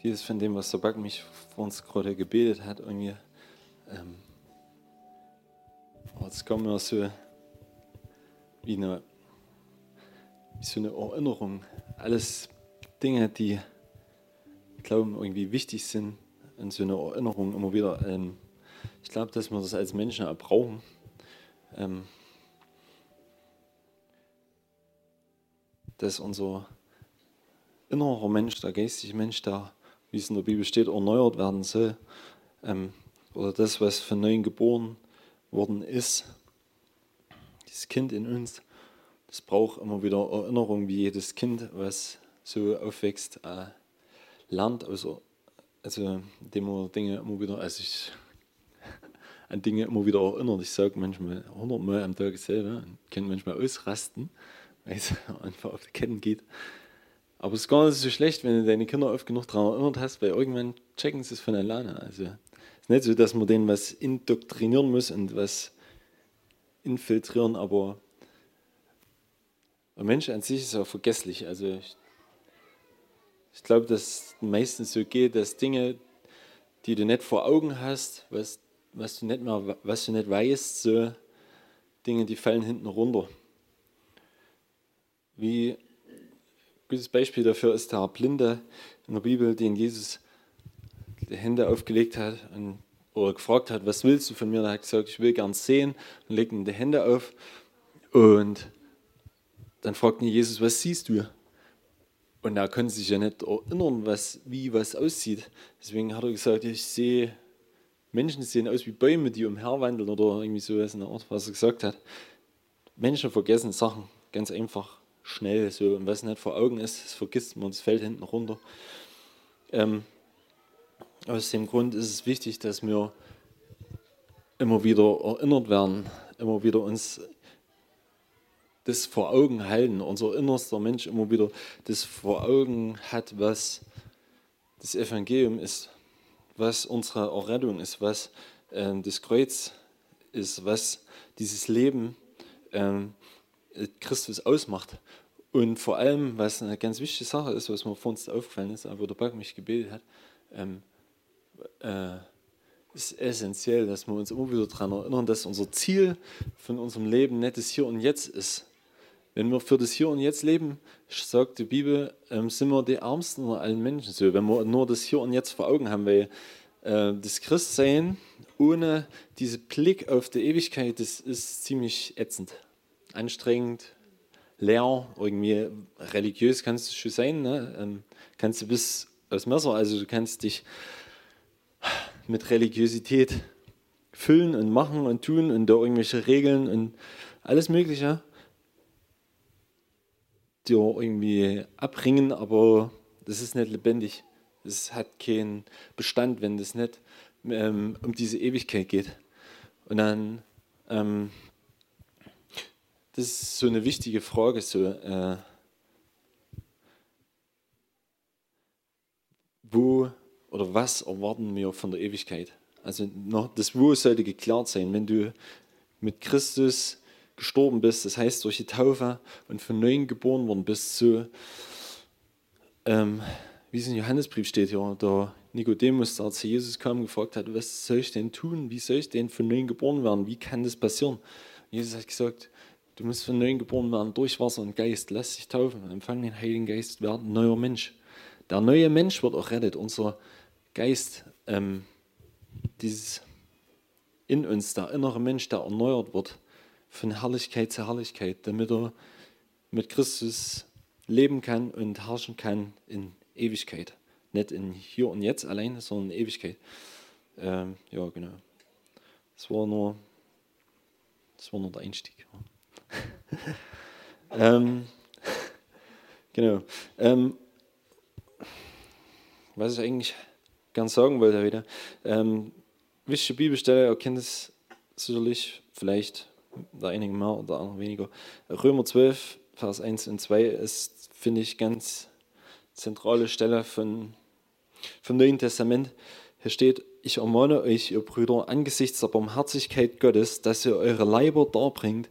vieles von dem, was der Back mich vor uns gerade gebetet hat, irgendwie, ähm, es kommt mir so wie, eine, wie so eine Erinnerung. Alles Dinge, die, ich glaube, irgendwie wichtig sind, in so eine Erinnerung immer wieder. Ähm, ich glaube, dass wir das als Menschen auch brauchen. Ähm, dass unser innerer Mensch, der geistige Mensch, der, wie es in der Bibel steht, erneuert werden soll. Ähm, oder das, was von neuem geboren worden ist, dieses Kind in uns, das braucht immer wieder Erinnerung, wie jedes Kind, was so aufwächst, äh, lernt. Also, also indem man Dinge immer wieder, also ich an Dinge immer wieder erinnert. Ich sage manchmal hundertmal am Tag selber kann manchmal ausrasten, weil es einfach auf die Ketten geht. Aber es ist gar nicht so schlecht, wenn du deine Kinder oft genug daran erinnert hast, weil irgendwann checken sie es von alleine. Also es ist nicht so, dass man denen was indoktrinieren muss und was infiltrieren, aber der Mensch an sich ist auch vergesslich. Also ich, ich glaube, dass es meistens so geht, dass Dinge, die du nicht vor Augen hast, was, was, du, nicht mehr, was du nicht weißt, so Dinge, die fallen hinten runter. Wie ein gutes Beispiel dafür ist der Blinde in der Bibel, den Jesus die Hände aufgelegt hat und, oder gefragt hat, was willst du von mir? Hat er gesagt, ich will gern sehen und legt ihm die Hände auf. Und dann fragt ihn Jesus, was siehst du? Und er konnte sich ja nicht erinnern, was, wie was aussieht. Deswegen hat er gesagt, ich sehe, Menschen sehen aus wie Bäume, die umherwandeln oder irgendwie sowas in der Art, was er gesagt hat. Menschen vergessen Sachen ganz einfach schnell. So, und was nicht vor Augen ist, das vergisst man, es fällt hinten runter. Ähm, aus dem Grund ist es wichtig, dass wir immer wieder erinnert werden, immer wieder uns das vor Augen halten, unser innerster Mensch immer wieder das vor Augen hat, was das Evangelium ist, was unsere Errettung ist, was äh, das Kreuz ist, was dieses Leben äh, Christus ausmacht. Und vor allem, was eine ganz wichtige Sache ist, was mir vor uns aufgefallen ist, wo der Back mich gebetet hat, ähm, äh, ist essentiell, dass wir uns immer wieder daran erinnern, dass unser Ziel von unserem Leben nicht das Hier und Jetzt ist, wenn wir für das Hier und Jetzt leben, sagt die Bibel, ähm, sind wir die Ärmsten unter allen Menschen so. Wenn wir nur das Hier und Jetzt vor Augen haben, weil äh, das Christsein ohne diesen Blick auf die Ewigkeit, das ist ziemlich ätzend, anstrengend, leer, irgendwie religiös kannst du schon sein, ne? ähm, kannst du bis aus Messer, also du kannst dich mit Religiosität füllen und machen und tun und da irgendwelche Regeln und alles Mögliche dir irgendwie abringen, aber das ist nicht lebendig. Es hat keinen Bestand, wenn das nicht ähm, um diese Ewigkeit geht. Und dann, ähm, das ist so eine wichtige Frage, so, äh, wo oder was erwarten wir von der Ewigkeit? Also noch, das Wo sollte geklärt sein. Wenn du mit Christus gestorben bist, das heißt durch die Taufe und von neuem geboren worden bist, so ähm, wie es in Johannesbrief steht, ja, der Nikodemus, der zu Jesus kam, gefragt hat, was soll ich denn tun? Wie soll ich denn von neuem geboren werden? Wie kann das passieren? Jesus hat gesagt, du musst von neuem geboren werden durch Wasser und Geist. Lass dich taufen, empfang den Heiligen Geist, werden neuer Mensch. Der neue Mensch wird auch rettet. Unser Geist, ähm, dieses in uns, der innere Mensch, der erneuert wird, von Herrlichkeit zu Herrlichkeit, damit er mit Christus leben kann und herrschen kann in Ewigkeit. Nicht in hier und jetzt allein, sondern in Ewigkeit. Ähm, ja, genau. Das war nur, das war nur der Einstieg. ähm, genau. Ähm, was ich eigentlich gern sagen wollte wieder. Ähm, wichtige Bibelstelle, ihr kennt es sicherlich, vielleicht der einige mehr oder der andere weniger. Römer 12, Vers 1 und 2 ist, finde ich, ganz zentrale Stelle von, vom Neuen Testament. Hier steht, ich ermahne euch, ihr Brüder, angesichts der Barmherzigkeit Gottes, dass ihr eure Leiber darbringt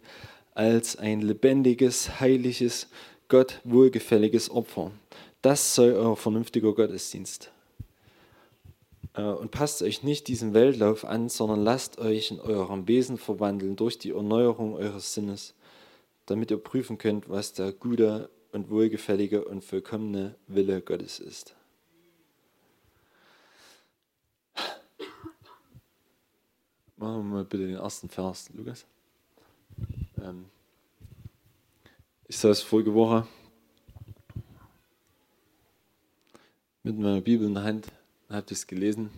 als ein lebendiges, heiliges, Gott wohlgefälliges Opfer. Das soll euer vernünftiger Gottesdienst Äh, und passt euch nicht diesem Weltlauf an, sondern lasst euch in eurem Wesen verwandeln durch die Erneuerung eures Sinnes, damit ihr prüfen könnt, was der gute und wohlgefällige und vollkommene Wille Gottes ist. Machen wir mal bitte den ersten Vers, Lukas. Ähm, ich saß vorige Woche mit meiner Bibel in der Hand habe das gelesen.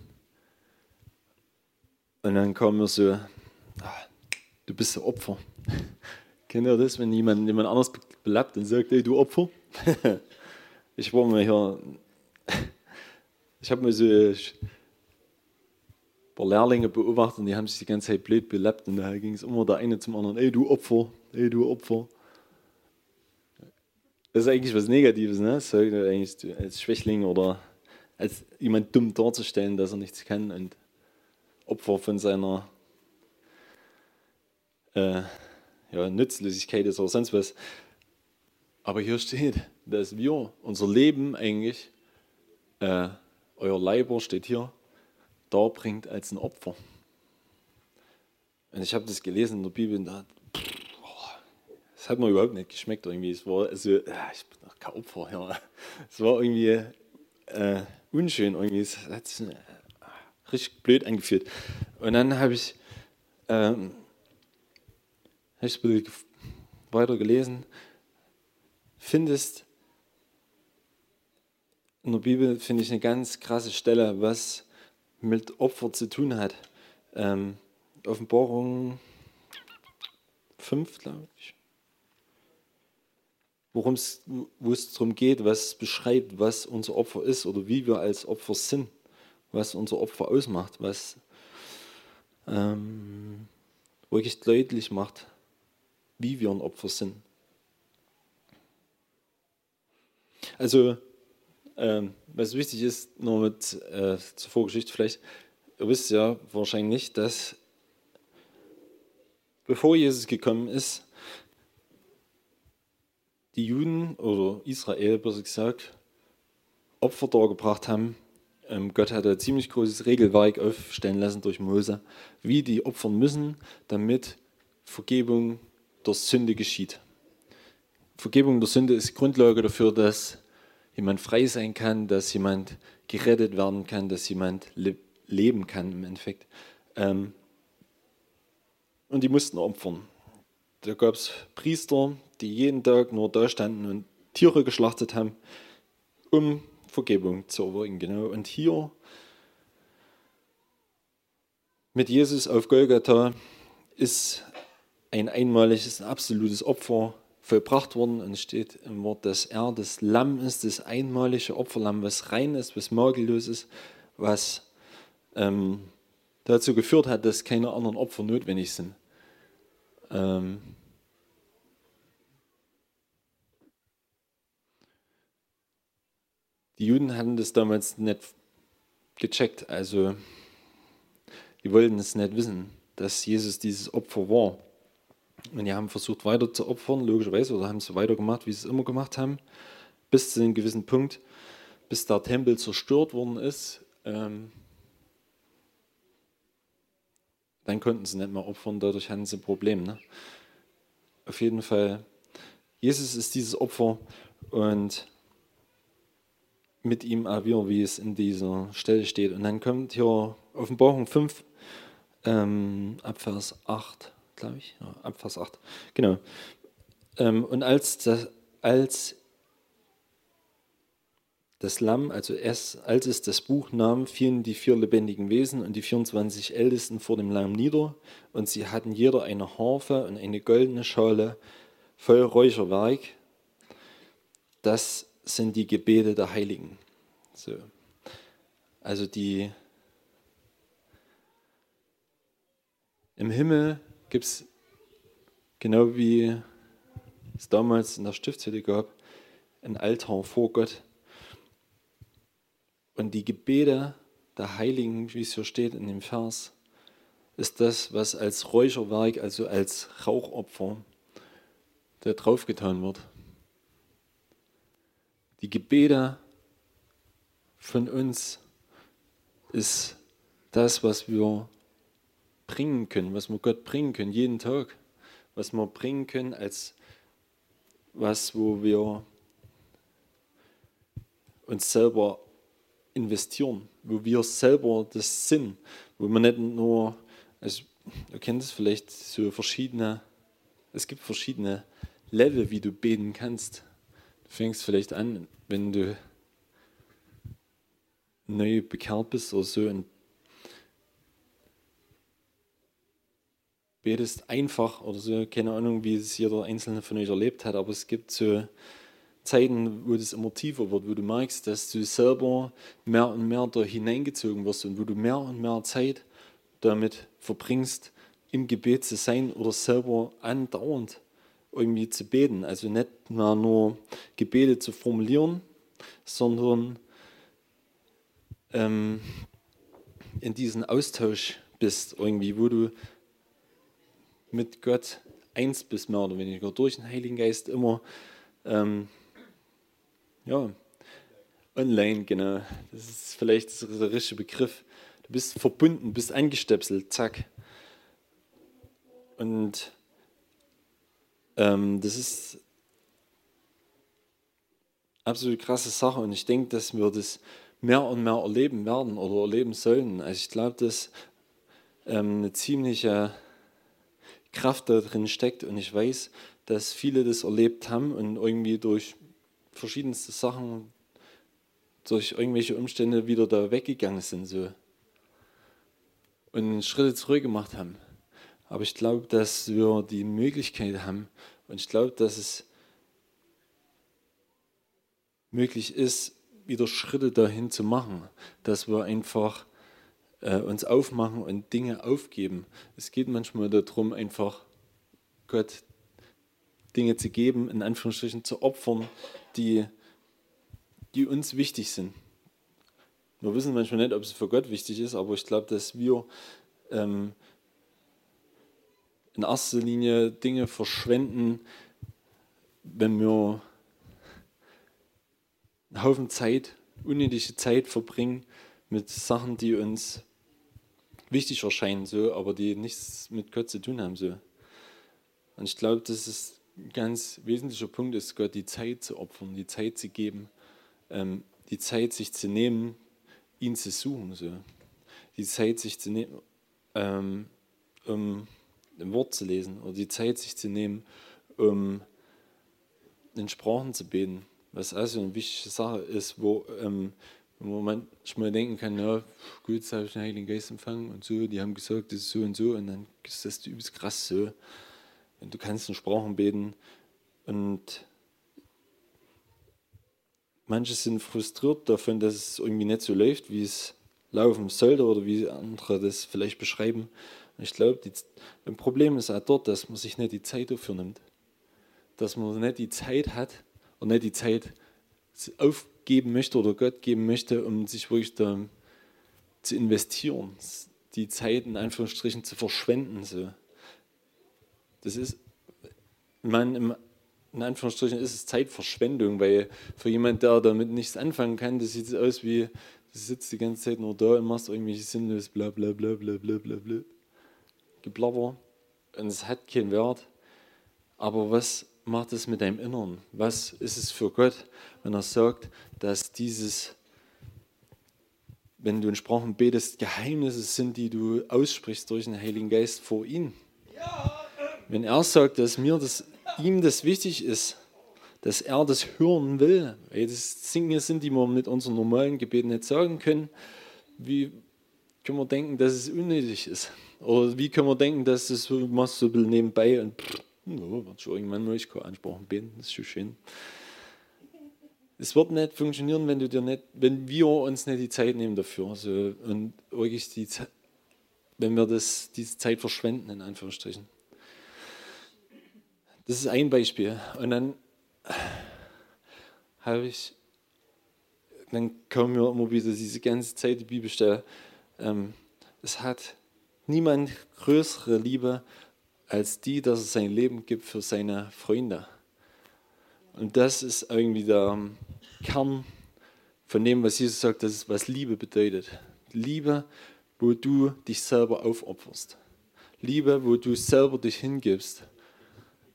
Und dann kam mir so, ah, du bist ein Opfer. Kennt ihr das, wenn jemand jemand anders belappt und sagt, hey, du Opfer? ich war mal hier, ich habe mir so paar Lehrlinge beobachtet und die haben sich die ganze Zeit blöd belappt und da ging es immer der eine zum anderen, ey, du Opfer, ey, du Opfer. Das ist eigentlich was Negatives, ne? Das sagt eigentlich als Schwächling oder als jemand dumm darzustellen, dass er nichts kann und Opfer von seiner äh, ja, Nützlosigkeit ist oder sonst was. Aber hier steht, dass wir unser Leben eigentlich, äh, euer Leiber steht hier, darbringt als ein Opfer. Und ich habe das gelesen in der Bibel und da, das hat mir überhaupt nicht geschmeckt irgendwie. Es war so, ich bin doch kein Opfer. Ja. Es war irgendwie äh, unschön irgendwie. Es hat sich äh, richtig blöd angefühlt. Und dann habe ich, ähm, hab ich weiter gelesen. Findest in der Bibel, finde ich, eine ganz krasse Stelle, was mit Opfer zu tun hat. Ähm, Offenbarung 5, glaube ich. Worum es, wo es darum geht, was beschreibt, was unser Opfer ist oder wie wir als Opfer sind, was unser Opfer ausmacht, was ähm, wirklich deutlich macht, wie wir ein Opfer sind. Also, ähm, was wichtig ist, nur mit äh, zur Vorgeschichte vielleicht, ihr wisst ja wahrscheinlich dass bevor Jesus gekommen ist, die Juden oder Israel, besser gesagt, Opfer dargebracht haben. Ähm, Gott hat ein ziemlich großes Regelwerk aufstellen lassen durch Mose, wie die opfern müssen, damit Vergebung der Sünde geschieht. Vergebung der Sünde ist Grundlage dafür, dass jemand frei sein kann, dass jemand gerettet werden kann, dass jemand le leben kann im Endeffekt. Ähm, und die mussten opfern. Da gab es Priester, die jeden Tag nur da standen und Tiere geschlachtet haben, um Vergebung zu erwirken. Genau. Und hier mit Jesus auf Golgatha ist ein einmaliges, absolutes Opfer vollbracht worden und steht im Wort, dass er das Lamm ist, das einmalige Opferlamm, was rein ist, was makellos ist, was ähm, dazu geführt hat, dass keine anderen Opfer notwendig sind. Ähm, die Juden hatten das damals nicht gecheckt, also die wollten es nicht wissen, dass Jesus dieses Opfer war. Und die haben versucht weiter zu opfern, logischerweise, oder haben sie weitergemacht, wie sie es immer gemacht haben, bis zu einem gewissen Punkt, bis der Tempel zerstört worden ist. Ähm, dann konnten sie nicht mehr opfern, dadurch hatten sie ein Problem. Ne? Auf jeden Fall, Jesus ist dieses Opfer und mit ihm auch wir, wie es in dieser Stelle steht. Und dann kommt hier Offenbarung 5, ähm, ab Vers 8 glaube ich. Ab Vers 8. Genau. Ähm, und als das, als das Lamm, also es, als es das Buch nahm, fielen die vier lebendigen Wesen und die 24 Ältesten vor dem Lamm nieder, und sie hatten jeder eine Harfe und eine goldene Schale voll Räucherwerk. Das sind die Gebete der Heiligen. So. Also die im Himmel gibt es, genau wie es damals in der Stiftshütte gab, ein Altar vor Gott. Und die Gebete der Heiligen, wie es hier steht in dem Vers, ist das, was als Räucherwerk, also als Rauchopfer, da draufgetan wird. Die Gebete von uns ist das, was wir bringen können, was wir Gott bringen können, jeden Tag, was wir bringen können als was, wo wir uns selber investieren, wo wir selber das sind, wo man nicht nur, also du kennst vielleicht so verschiedene, es gibt verschiedene Level, wie du beten kannst. Du fängst vielleicht an, wenn du neu bekehrt bist oder so und betest einfach oder so, keine Ahnung, wie es jeder Einzelne von euch erlebt hat, aber es gibt so Zeiten, wo das immer tiefer wird, wo du merkst, dass du selber mehr und mehr da hineingezogen wirst und wo du mehr und mehr Zeit damit verbringst, im Gebet zu sein oder selber andauernd irgendwie zu beten. Also nicht mehr nur Gebete zu formulieren, sondern ähm, in diesen Austausch bist, irgendwie, wo du mit Gott eins bist, mehr oder weniger, durch den Heiligen Geist immer, ähm, ja, online, genau. Das ist vielleicht der richtige Begriff. Du bist verbunden, bist angestöpselt, zack. Und ähm, das ist absolut krasse Sache und ich denke, dass wir das mehr und mehr erleben werden oder erleben sollen. Also ich glaube, dass ähm, eine ziemliche Kraft da drin steckt und ich weiß, dass viele das erlebt haben und irgendwie durch verschiedenste Sachen, durch irgendwelche Umstände wieder da weggegangen sind so und Schritte zurück gemacht haben. Aber ich glaube, dass wir die Möglichkeit haben und ich glaube, dass es möglich ist, wieder Schritte dahin zu machen, dass wir einfach äh, uns aufmachen und Dinge aufgeben. Es geht manchmal darum, einfach Gott Dinge zu geben, in Anführungsstrichen zu opfern, die, die uns wichtig sind. Wir wissen manchmal nicht, ob es für Gott wichtig ist, aber ich glaube, dass wir ähm, in erster Linie Dinge verschwenden, wenn wir einen Haufen Zeit, unnötige Zeit verbringen mit Sachen, die uns wichtig erscheinen, so, aber die nichts mit Gott zu tun haben. So. Und ich glaube, dass es ein ganz wesentlicher Punkt ist, Gott die Zeit zu opfern, die Zeit zu geben, ähm, die Zeit sich zu nehmen, ihn zu suchen. So. Die Zeit sich zu nehmen, ähm, um ein Wort zu lesen oder die Zeit sich zu nehmen, um in Sprachen zu beten, was also eine wichtige Sache ist, wo ähm, wo man manchmal denken kann, ja, gut, jetzt habe ich den Heiligen Geist empfangen und so, die haben gesagt, das ist so und so und dann ist das übelst krass so. Und du kannst in Sprachen beten und manche sind frustriert davon, dass es irgendwie nicht so läuft, wie es laufen sollte oder wie andere das vielleicht beschreiben. Und ich glaube, ein Problem ist auch dort, dass man sich nicht die Zeit dafür nimmt. Dass man nicht die Zeit hat und nicht die Zeit auf, geben möchte oder Gott geben möchte, um sich wirklich da zu investieren, die Zeit in Anführungsstrichen zu verschwenden. So. Das ist, man, in Anführungsstrichen ist es Zeitverschwendung, weil für jemand, der damit nichts anfangen kann, das sieht aus wie, du sitzt die ganze Zeit nur da und machst irgendwelche sinnlos bla bla bla bla bla bla bla Geblabber und es hat keinen Wert. Aber was macht es mit deinem Inneren? Was ist es für Gott, wenn er sagt, dass dieses, wenn du in Sprachen betest, Geheimnisse sind, die du aussprichst durch den Heiligen Geist vor ihm? Wenn er sagt, dass mir das, ihm das wichtig ist, dass er das hören will, weil das Dinge sind, die wir mit unseren normalen Gebeten nicht sagen können, wie können wir denken, dass es unnötig ist? Oder wie können wir denken, dass es so, machst so ein bisschen nebenbei und pff, ja, wird schon irgendwann mal ich ansprechen bin, das ist schon schön. Es wird nicht funktionieren, wenn, du dir nicht, wenn wir uns nicht die Zeit nehmen dafür. Also, und wirklich die, wenn wir das, diese Zeit verschwenden, in Anführungsstrichen. Das ist ein Beispiel. Und dann habe ich, dann kommen mir immer wieder diese ganze Zeit die Bibelstelle. Ähm, es hat niemand größere Liebe als die, dass er sein Leben gibt für seine Freunde. Und das ist irgendwie der Kern von dem, was Jesus sagt, das ist, was Liebe bedeutet. Liebe wo du dich selber aufopferst. Liebe, wo du selber dich hingibst.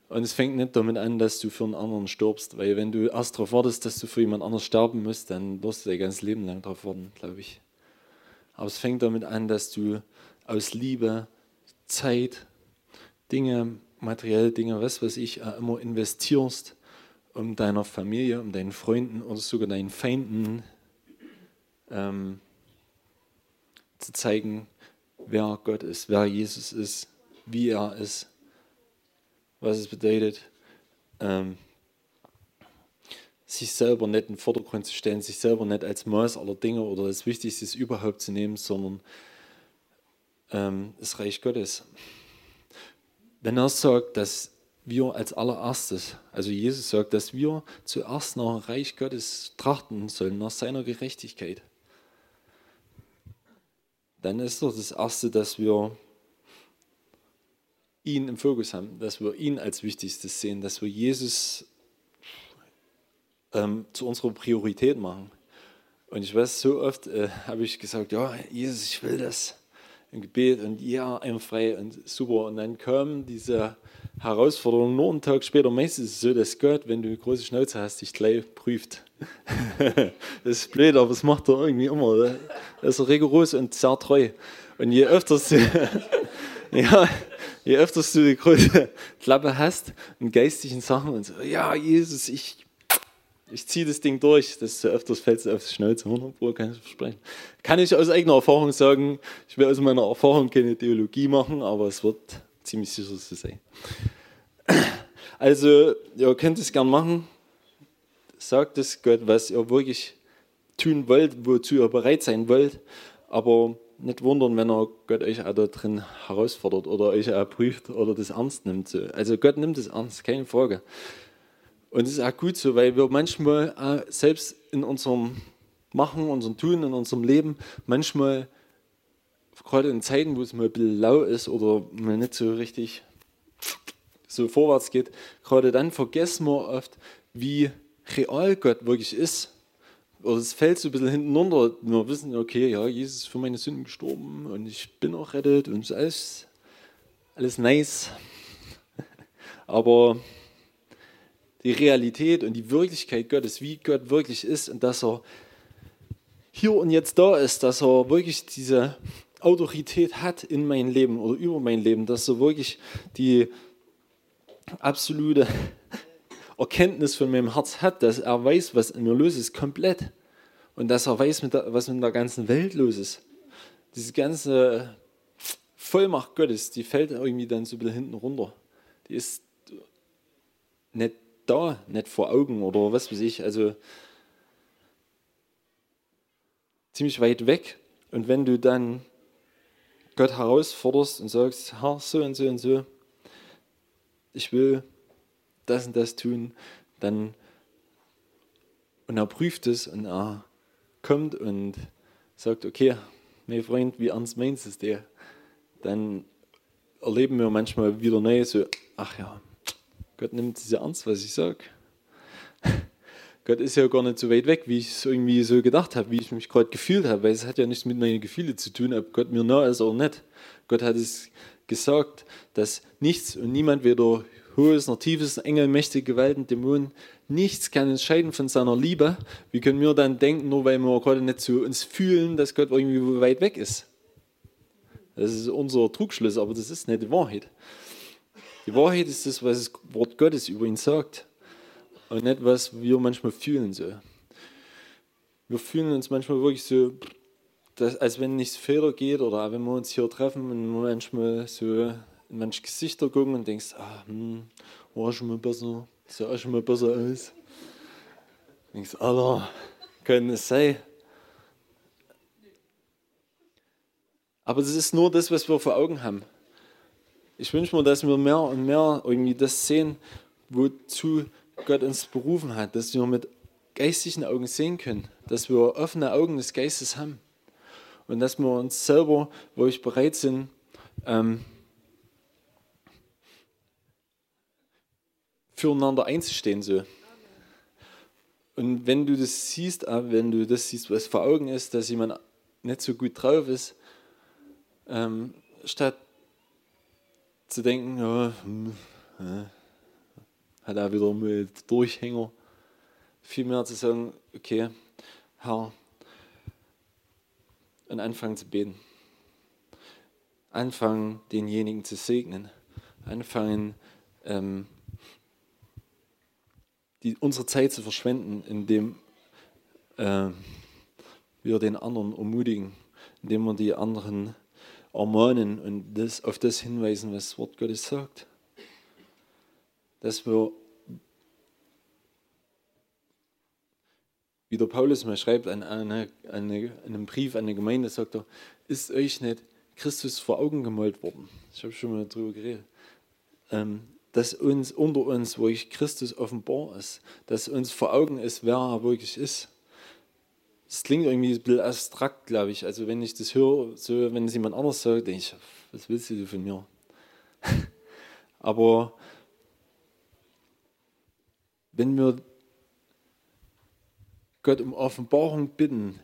Und es fängt nicht damit an, dass du für einen anderen stirbst, weil wenn du erst darauf wartest, dass du für jemand anders sterben musst, dann wirst du dein ganzes Leben lang darauf warten, glaube ich. Aber es fängt damit an, dass du aus Liebe Zeit, Dinge, materielle Dinge, was weiß ich, immer investierst, um deiner Familie, um deinen Freunden oder sogar deinen Feinden ähm, zu zeigen, wer Gott ist, wer Jesus ist, wie er ist, was es bedeutet, ähm, sich selber nicht in den Vordergrund zu stellen, sich selber nicht als Maß aller Dinge oder das Wichtigste überhaupt zu nehmen, sondern ähm, das Reich Gottes. Wenn er sagt, dass wir als allererstes, also Jesus sagt, dass wir zuerst nach Reich Gottes trachten sollen, nach seiner Gerechtigkeit, dann ist doch das Erste, dass wir ihn im Fokus haben, dass wir ihn als Wichtigstes sehen, dass wir Jesus ähm, zu unserer Priorität machen. Und ich weiß, so oft äh, habe ich gesagt, ja, Jesus, ich will das im Gebet und ja, frei und super. Und dann kam diese Herausforderung nur einen Tag später. Meistens ist es so, dass Gott, wenn du eine große Schnauze hast, dich gleich prüft. das ist blöd, aber das macht er irgendwie immer. Er ist rigoros und sehr treu. Und je öfter du, ja, je öfter du die große Klappe hast und geistigen Sachen und so, ja, Jesus, ich ich ziehe das Ding durch, das so öfters fällt es aufs Schnauze, 100 Pro kann ich versprechen. Kann ich aus eigener Erfahrung sagen, ich will aus meiner Erfahrung keine Theologie machen, aber es wird ziemlich sicher so sein. Also, ihr könnt es gern machen. Sagt es Gott, was ihr wirklich tun wollt, wozu ihr bereit sein wollt, aber nicht wundern, wenn er Gott euch auch da drin herausfordert oder euch auch prüft oder das ernst nimmt. Also Gott nimmt es ernst, keine Frage. Und es ist auch gut so, weil wir manchmal selbst in unserem Machen, unserem Tun, in unserem Leben, manchmal, gerade in Zeiten, wo es mal ein bisschen lau ist oder mal nicht so richtig so vorwärts geht, gerade dann vergessen wir oft, wie real Gott wirklich ist. Oder es fällt so ein bisschen hinten runter. Wir wissen, okay, ja, Jesus ist für meine Sünden gestorben und ich bin auch rettet und alles, alles nice. Aber die Realität und die Wirklichkeit Gottes, wie Gott wirklich ist und dass er hier und jetzt da ist, dass er wirklich diese Autorität hat in mein Leben oder über mein Leben, dass er wirklich die absolute Erkenntnis von meinem Herz hat, dass er weiß, was in mir los ist, komplett. Und dass er weiß, was mit der ganzen Welt los ist. Diese ganze Vollmacht Gottes, die fällt irgendwie dann so ein bisschen hinten runter. Die ist nicht da, nicht vor Augen oder was weiß ich. Also ziemlich weit weg. Und wenn du dann Gott herausforderst und sagst, Herr, so und so und so, ich will das und das tun, dann und er prüft es und er kommt und sagt, okay, mein Freund, wie ernst meinst du es dir? Dann erleben wir manchmal wieder neu so, ach ja, Gott nimmt es ja ernst, was ich sage. Gott ist ja gar nicht so weit weg, wie ich es irgendwie so gedacht habe, wie ich mich gerade gefühlt habe, weil es hat ja nichts mit meinen Gefühlen zu tun, ob Gott mir nah ist oder nicht. Gott hat es gesagt, dass nichts und niemand, weder hohes noch tiefes, Engel, mächtige Gewalten, Dämonen, nichts kann entscheiden von seiner Liebe. Wie können wir dann denken, nur weil wir gerade nicht so uns fühlen, dass Gott irgendwie weit weg ist? Das ist unser Trugschluss, aber das ist nicht die Wahrheit. Die Wahrheit ist das, was das Wort Gottes über ihn sagt und nicht, was wir manchmal fühlen. So. Wir fühlen uns manchmal wirklich so, dass, als wenn nichts Fehler geht oder wenn wir uns hier treffen und manchmal so in manche Gesichter gucken und denkst, ah, hm, war schon mal besser, sah auch schon mal besser aus. Denkst, Alter, kann es sein? Aber das ist nur das, was wir vor Augen haben. Ich wünsche mir, dass wir mehr und mehr irgendwie das sehen, wozu Gott uns berufen hat, dass wir mit geistigen Augen sehen können, dass wir offene Augen des Geistes haben und dass wir uns selber, wo ich bereit sind, ähm, füreinander einzustehen. So. Und wenn du das siehst, wenn du das siehst, was vor Augen ist, dass jemand nicht so gut drauf ist, ähm, statt zu denken, ja, hm, hat er wieder mit Durchhänger, vielmehr zu sagen, okay, Herr, und anfangen zu beten. Anfangen, denjenigen zu segnen. Anfangen, ähm, die, unsere Zeit zu verschwenden, indem äh, wir den anderen ermutigen, indem wir die anderen ermahnen und das, auf das hinweisen, was das Wort Gottes sagt. Dass wir, wie der Paulus mal schreibt, an, eine, eine, einem Brief an eine Gemeinde, sagt er, ist euch nicht Christus vor Augen gemalt worden? Ich habe schon mal darüber geredet. Ähm, dass uns unter uns wirklich Christus offenbar ist, dass uns vor Augen ist, wer er wirklich ist. Das klingt irgendwie ein bisschen abstrakt, glaube ich. Also wenn ich das höre, so wenn es jemand anders sagt, denke ich, was willst du von mir? Aber wenn wir Gott um Offenbarung bitten,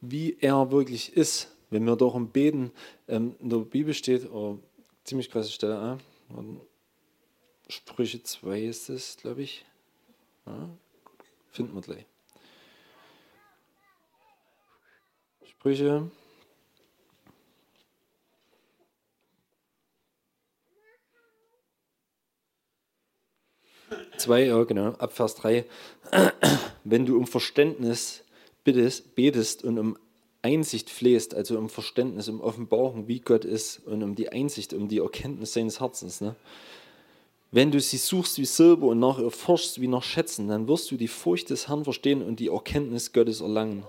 wie er wirklich ist, wenn wir darum beten, ähm, in der Bibel steht, oh, ziemlich krasse Stelle, äh, Sprüche 2 ist es, glaube ich. Ja, finden wir gleich. Sprüche. Zwei, ja genau, ab Vers 3. Wenn du um Verständnis bittest, betest und um Einsicht flehst, also um Verständnis, um Offenbarung, wie Gott ist und um die Einsicht, um die Erkenntnis seines Herzens, ne? Wenn du sie suchst wie Silber und nach ihr forschst wie nach Schätzen, dann wirst du die Furcht des Herrn verstehen und die Erkenntnis Gottes erlangen.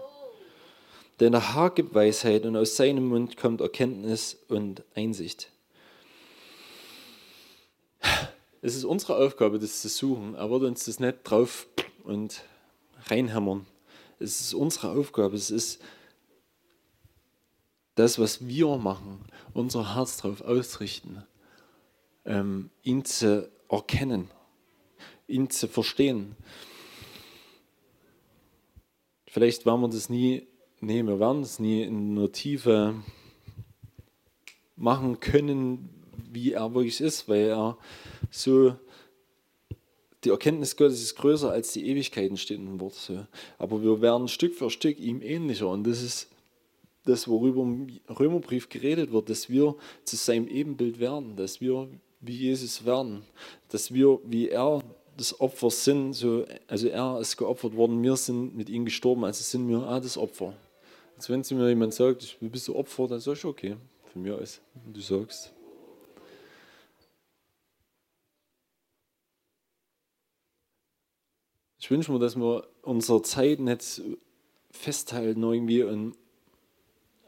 Denn der Herr gibt Weisheit und aus seinem Mund kommt Erkenntnis und Einsicht. Es ist unsere Aufgabe, das zu suchen. Er wird uns das nicht drauf und reinhämmern. Es ist unsere Aufgabe. Es ist das, was wir machen, unser Herz darauf ausrichten ähm, ihn zu erkennen, ihn zu verstehen. Vielleicht werden wir das nie, nee, wir werden es nie in einer Tiefe machen können, wie er wirklich ist, weil er so, die Erkenntnis Gottes ist größer als die Ewigkeiten, steht im Wort. Aber wir werden Stück für Stück ihm ähnlicher und das ist das, worüber im Römerbrief geredet wird, dass wir zu seinem Ebenbild werden, dass wir wie Jesus werden, dass wir wie er das Opfer sind, so, also er ist geopfert worden, wir sind mit ihm gestorben, also sind wir auch das Opfer. Also wenn zu mir jemand sagt, ich bist du Opfer, dann sage ich, okay, für mich ist, wenn du sagst. Ich wünsche mir, dass wir unsere Zeit nicht festhalten irgendwie und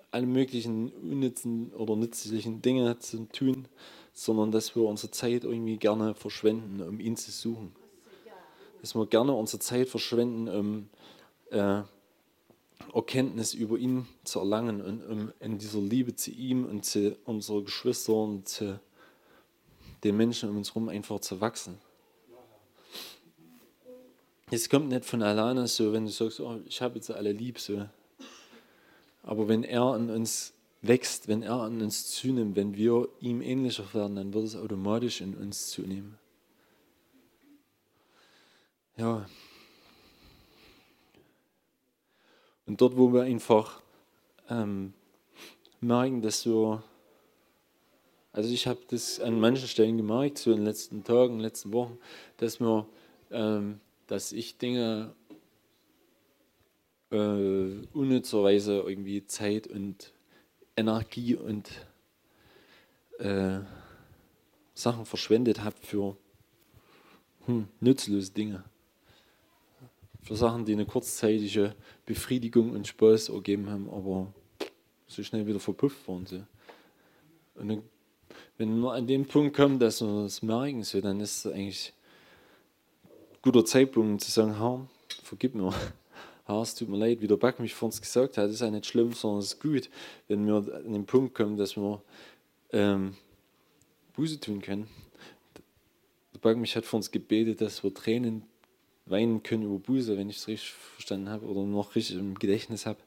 alle möglichen unnützen oder nützlichen Dinge zu tun, sondern dass wir unsere Zeit irgendwie gerne verschwenden, um ihn zu suchen. Dass wir gerne unsere Zeit verschwenden, um äh, Erkenntnis über ihn zu erlangen und um in dieser Liebe zu ihm und zu unseren Geschwistern und zu den Menschen um uns herum einfach zu wachsen. Es kommt nicht von alleine so, wenn du sagst, oh, ich habe jetzt alle lieb, so. Aber wenn er an uns wächst, wenn er an uns zunimmt, wenn wir ihm ähnlicher werden, dann wird es automatisch in uns zunehmen. Ja. Und dort, wo wir einfach ähm, merken, dass wir, also ich habe das an manchen Stellen gemerkt, so in den letzten Tagen, in den letzten Wochen, dass wir, ähm, dass ich Dinge äh, unnützerweise irgendwie Zeit und Energie und äh, Sachen verschwendet habe für hm, nutzlose Dinge. Für Sachen, die eine kurzzeitige Befriedigung und Spaß ergeben haben, aber so schnell wieder verpufft waren. So. Und dann, wenn wir an den Punkt kommen, dass wir das merken, so, dann ist es eigentlich ein guter Zeitpunkt zu sagen, Herr, vergib mir ah, es tut mir leid, wie der Back mich vor uns gesagt hat, ist ja nicht schlimm, sondern es ist gut, wenn wir an den Punkt kommen, dass wir ähm, Buße tun können. Der Back mich hat vor uns gebetet, dass wir Tränen weinen können über Buße, wenn ich es richtig verstanden habe oder noch richtig im Gedächtnis habe.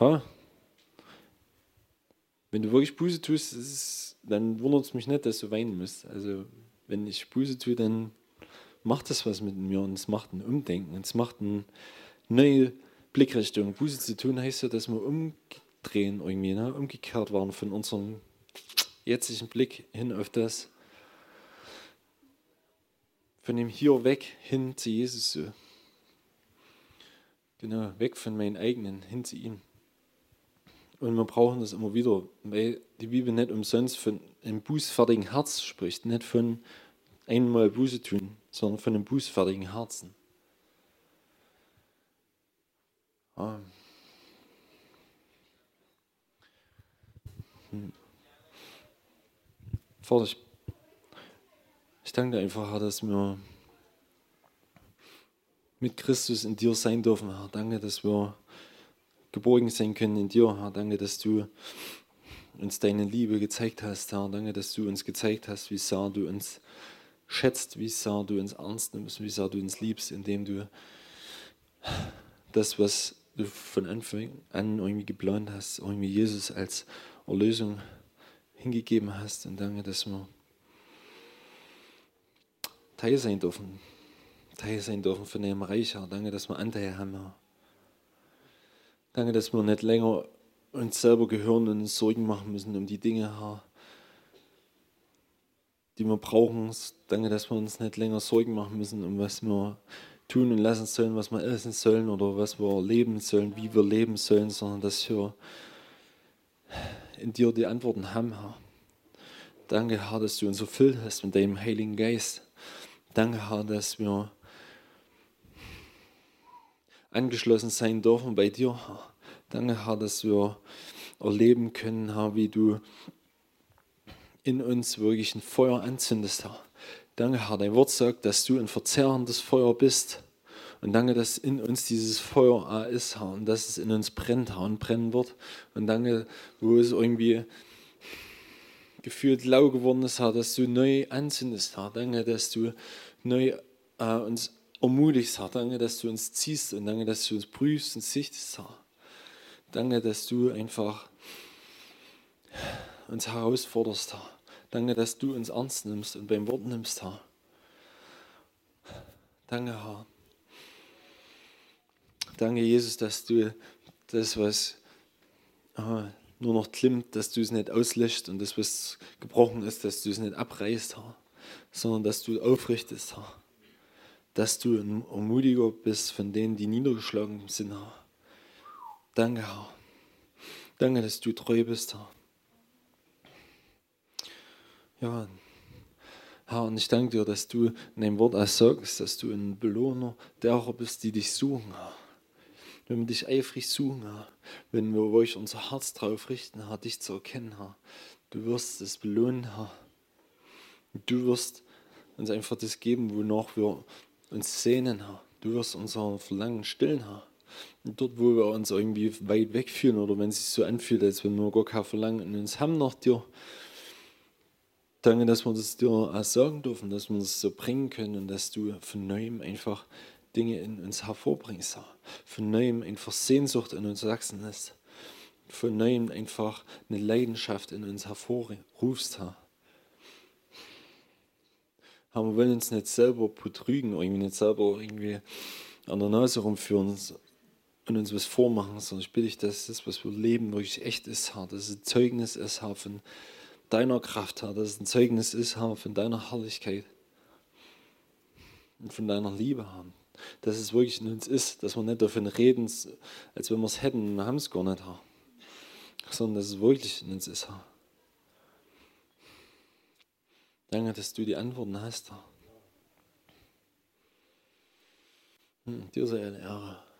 Ha? wenn du wirklich Buße tust, ist, dann wundert es mich nicht, dass du weinen musst. Also wenn ich Buße tue, dann macht das was mit mir und es macht ein Umdenken, es macht eine neue Blickrichtung. Buße zu tun heißt ja, dass wir umdrehen irgendwie, ne? umgekehrt waren von unserem jetzigen Blick hin auf das, von dem Hier weg hin zu Jesus so. Genau, weg von meinen eigenen hin zu ihm. Und wir brauchen das immer wieder, weil die Bibel nicht umsonst von einem bußfertigen Herz spricht, nicht von einmal Buße tun, sondern von einem bußfertigen Herzen. Ah. Hm. Vater, ich, ich danke einfach, Herr, dass wir mit Christus in dir sein dürfen, Herr. Danke, dass wir geborgen sein können in dir, Herr. Danke, dass du uns deine Liebe gezeigt hast, Herr. Danke, dass du uns gezeigt hast, wie sehr du uns schätzt, wie sehr du uns ernst nimmst, wie sehr du uns liebst, indem du das, was du von Anfang an irgendwie geplant hast, irgendwie Jesus als Erlösung hingegeben hast. Und danke, dass wir Teil sein dürfen. Teil sein dürfen von dem Reich, Herr. Danke, dass wir Anteil haben, Herr. Danke, dass wir nicht länger uns selber gehören und uns Sorgen machen müssen um die Dinge, Herr, die wir brauchen. Danke, dass wir uns nicht länger Sorgen machen müssen, um was wir tun und lassen sollen, was wir essen sollen oder was wir leben sollen, wie wir leben sollen, sondern dass wir in dir die Antworten haben, Herr. Danke, Herr, dass du uns erfüllt hast mit deinem Heiligen Geist. Danke, Herr, dass wir angeschlossen sein dürfen bei dir. Danke, Herr, dass wir erleben können, Herr, wie du in uns wirklich ein Feuer anzündest, Herr. Danke, Herr, dein Wort sagt, dass du ein verzehrendes Feuer bist. Und danke, dass in uns dieses Feuer ist, Herr, und dass es in uns brennt, Herr, und brennen wird. Und danke, wo es irgendwie gefühlt lau geworden ist, dass du neu anzündest, Herr. Danke, dass du neu äh, uns ermutigst, Herr. Danke, dass du uns ziehst und danke, dass du uns prüfst und sichtest, Herr. Danke, dass du einfach uns herausforderst, Herr. Danke, dass du uns ernst nimmst und beim Wort nimmst, Herr. Danke, Herr. Danke, Jesus, dass du das, was nur noch klimmt, dass du es nicht auslöscht und das, was gebrochen ist, dass du es nicht abreißt, Herr, sondern dass du aufrichtest, Herr. Dass du ein Ermutiger bist von denen, die niedergeschlagen sind, Herr. Danke, Herr. Danke, dass du treu bist, Herr. Ja, Herr, und ich danke dir, dass du in deinem Wort auch sagst, dass du ein Belohner derer bist, die dich suchen, Herr. Wenn wir dich eifrig suchen, Herr, wenn wir euch unser Herz drauf richten, Herr, dich zu erkennen, Herr, du wirst es belohnen, Herr. Du wirst uns einfach das geben, wonach wir uns sehnen, Herr. Du wirst unser Verlangen stillen, Herr. Und dort, wo wir uns irgendwie weit wegfühlen oder wenn es sich so anfühlt, als wenn wir gar kein Verlangen in uns haben nach dir, Danke, dass wir das dir auch sagen dürfen, dass wir das so bringen können und dass du von neuem einfach Dinge in uns hervorbringst. Von neuem einfach Sehnsucht in uns wachsen lässt. Von neuem einfach eine Leidenschaft in uns hervorrufst. Herr. wir wollen uns nicht selber betrügen, irgendwie nicht selber irgendwie an der Nase rumführen und uns was vormachen, sondern ich bitte dich, dass das, was wir leben, wirklich echt ist, Herr. Dass es ein Zeugnis ist, Herr, von deiner Kraft, Herr, dass es ein Zeugnis ist, Herr, von deiner Herrlichkeit und von deiner Liebe, Herr. Dass es wirklich in uns ist, dass wir nicht davon reden, als wenn wir es hätten, wir haben es gar nicht. Sondern dass es wirklich in uns ist. Danke, dass du die Antworten hast. Hm, dir sei eine Ehre.